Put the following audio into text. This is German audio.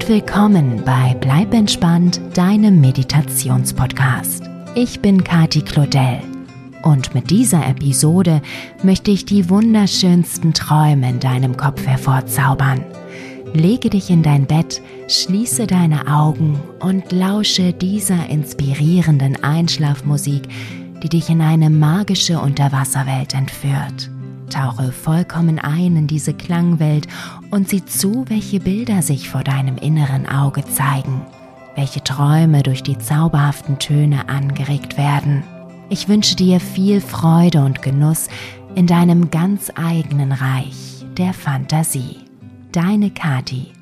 und willkommen bei Bleib entspannt, deinem Meditationspodcast. Ich bin Kati Claudel und mit dieser Episode möchte ich die wunderschönsten Träume in deinem Kopf hervorzaubern. Lege dich in dein Bett, schließe deine Augen und lausche dieser inspirierenden Einschlafmusik, die dich in eine magische Unterwasserwelt entführt. Tauche vollkommen ein in diese Klangwelt und sieh zu, welche Bilder sich vor deinem inneren Auge zeigen, welche Träume durch die zauberhaften Töne angeregt werden. Ich wünsche dir viel Freude und Genuss in deinem ganz eigenen Reich der Fantasie. Deine Kati.